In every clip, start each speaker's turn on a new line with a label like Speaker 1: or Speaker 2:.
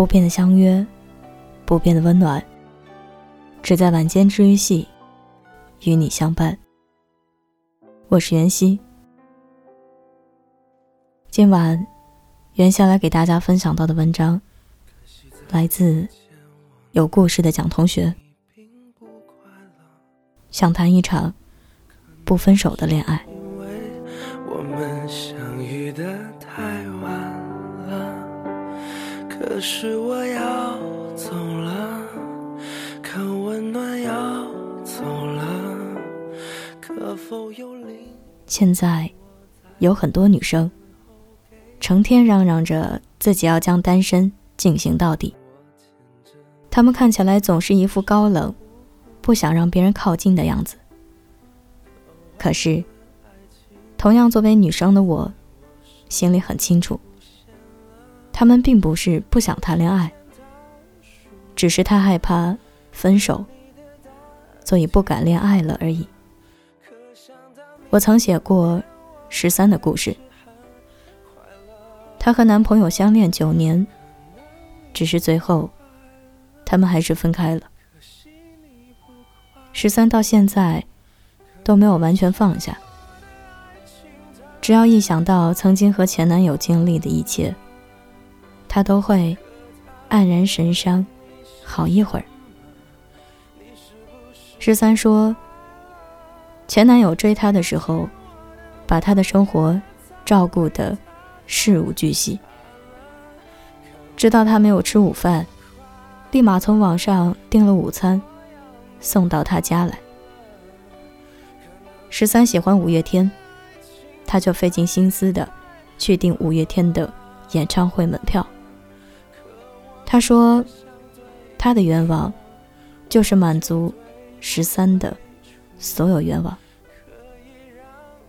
Speaker 1: 不变的相约，不变的温暖，只在晚间治愈系与你相伴。我是袁熙，今晚袁下来给大家分享到的文章，来自有故事的蒋同学。想谈一场不分手的恋爱。可是我要走了，可温暖要走了，可否有现在有很多女生成天嚷嚷着自己要将单身进行到底，她们看起来总是一副高冷。不想让别人靠近的样子。可是，同样作为女生的我，心里很清楚，他们并不是不想谈恋爱，只是太害怕分手，所以不敢恋爱了而已。我曾写过十三的故事，她和男朋友相恋九年，只是最后，他们还是分开了。十三到现在都没有完全放下，只要一想到曾经和前男友经历的一切，他都会黯然神伤好一会儿。十三说，前男友追她的时候，把她的生活照顾得事无巨细，知道她没有吃午饭，立马从网上订了午餐。送到她家来。十三喜欢五月天，他就费尽心思的去订五月天的演唱会门票。说，他的愿望就是满足十三的所有愿望。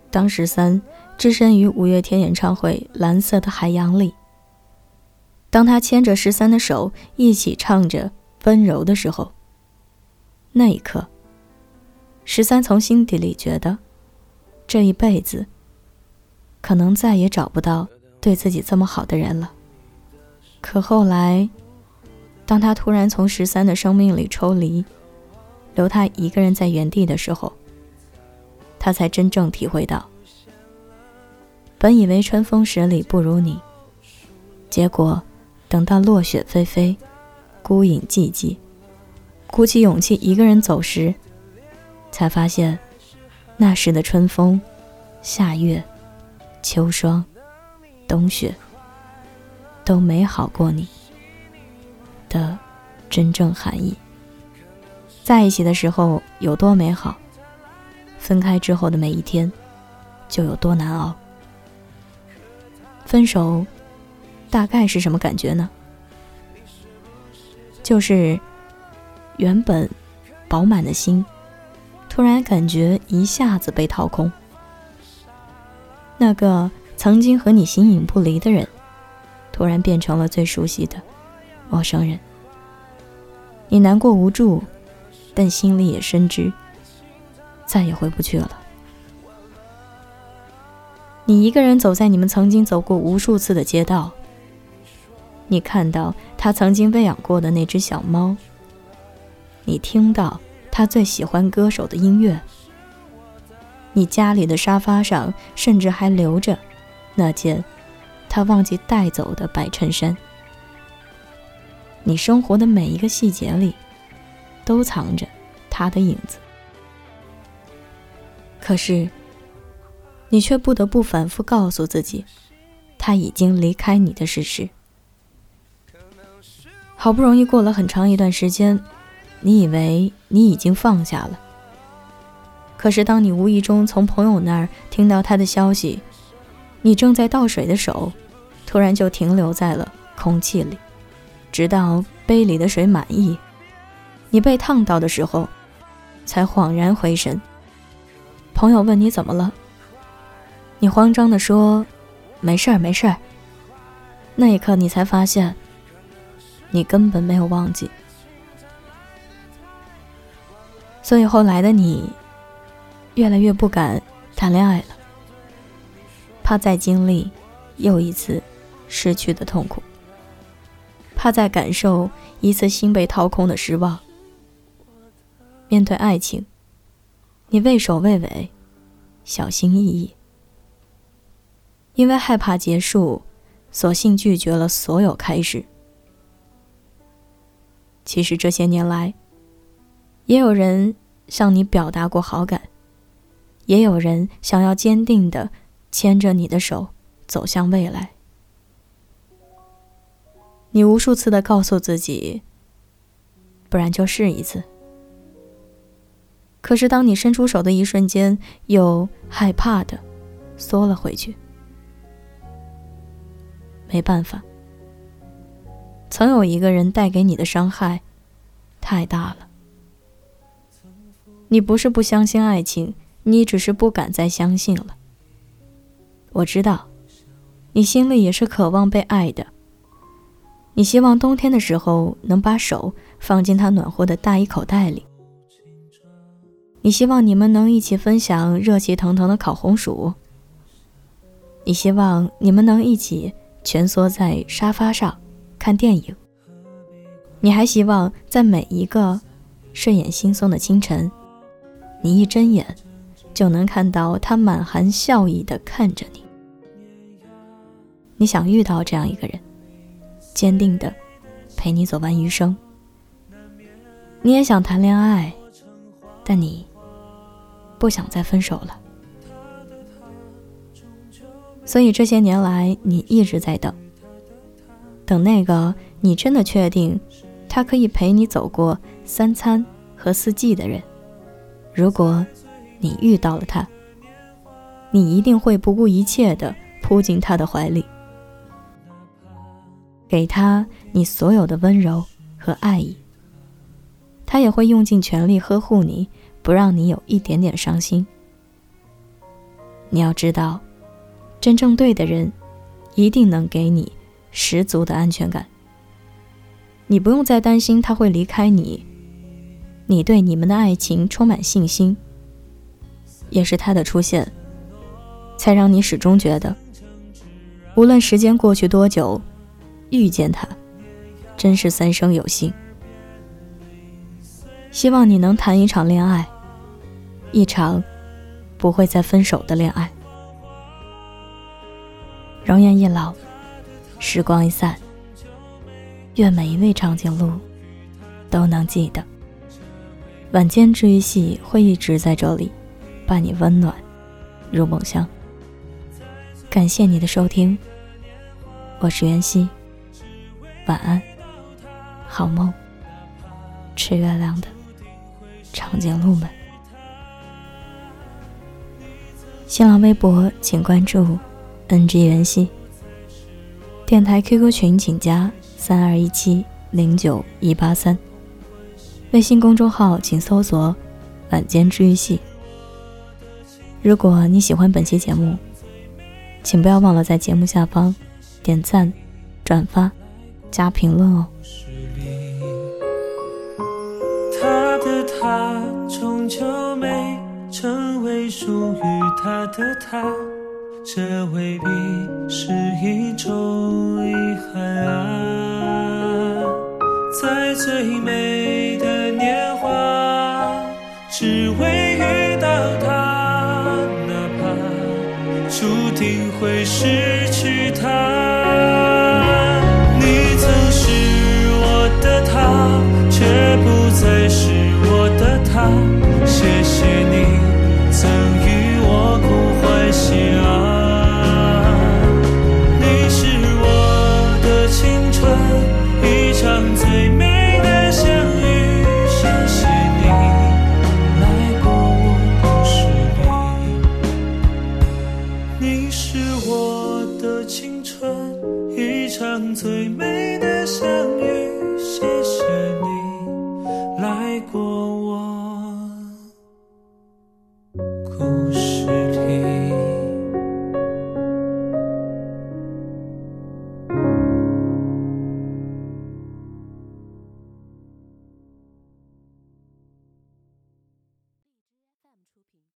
Speaker 1: 当十三置身于五月天演唱会蓝色的海洋里，当他牵着十三的手一起唱着温柔的时候。那一刻，十三从心底里觉得，这一辈子可能再也找不到对自己这么好的人了。可后来，当他突然从十三的生命里抽离，留他一个人在原地的时候，他才真正体会到，本以为春风十里不如你，结果等到落雪霏霏，孤影寂寂。鼓起勇气一个人走时，才发现，那时的春风、夏月、秋霜、冬雪，都美好过你的真正含义。在一起的时候有多美好，分开之后的每一天就有多难熬。分手，大概是什么感觉呢？就是。原本饱满的心，突然感觉一下子被掏空。那个曾经和你形影不离的人，突然变成了最熟悉的陌生人。你难过无助，但心里也深知，再也回不去了。你一个人走在你们曾经走过无数次的街道，你看到他曾经喂养过的那只小猫。你听到他最喜欢歌手的音乐，你家里的沙发上甚至还留着那件他忘记带走的白衬衫。你生活的每一个细节里，都藏着他的影子。可是，你却不得不反复告诉自己，他已经离开你的事实。好不容易过了很长一段时间。你以为你已经放下了，可是当你无意中从朋友那儿听到他的消息，你正在倒水的手，突然就停留在了空气里，直到杯里的水满溢，你被烫到的时候，才恍然回神。朋友问你怎么了，你慌张地说：“没事儿，没事儿。”那一刻，你才发现，你根本没有忘记。所以后来的你，越来越不敢谈恋爱了，怕再经历又一次失去的痛苦，怕再感受一次心被掏空的失望。面对爱情，你畏首畏尾，小心翼翼，因为害怕结束，索性拒绝了所有开始。其实这些年来，也有人向你表达过好感，也有人想要坚定的牵着你的手走向未来。你无数次的告诉自己，不然就试一次。可是当你伸出手的一瞬间，又害怕的缩了回去。没办法。曾有一个人带给你的伤害太大了。你不是不相信爱情，你只是不敢再相信了。我知道，你心里也是渴望被爱的。你希望冬天的时候能把手放进他暖和的大衣口袋里。你希望你们能一起分享热气腾腾的烤红薯。你希望你们能一起蜷缩在沙发上。看电影，你还希望在每一个睡眼惺忪的清晨，你一睁眼就能看到他满含笑意的看着你。你想遇到这样一个人，坚定的陪你走完余生。你也想谈恋爱，但你不想再分手了。所以这些年来，你一直在等。等那个你真的确定，他可以陪你走过三餐和四季的人。如果你遇到了他，你一定会不顾一切的扑进他的怀里，给他你所有的温柔和爱意。他也会用尽全力呵护你，不让你有一点点伤心。你要知道，真正对的人，一定能给你。十足的安全感，你不用再担心他会离开你，你对你们的爱情充满信心。也是他的出现，才让你始终觉得，无论时间过去多久，遇见他，真是三生有幸。希望你能谈一场恋爱，一场不会再分手的恋爱。容颜一老。时光一散，愿每一位长颈鹿都能记得，晚间治愈系会一直在这里，伴你温暖入梦乡。感谢你的收听，我是袁熙，晚安，好梦，吃月亮的长颈鹿们。新浪微博请关注 NG 袁熙。电台 QQ 群请加三二一七零九一八三，微信公众号请搜索“晚间治愈系”。如果你喜欢本期节目，请不要忘了在节目下方点赞、转发、加评论哦。他的他终究没成为属于他的他。这未必是一种遗憾啊，在最美的年华，只为遇到他，哪怕注定会失去他。却不再是爱过。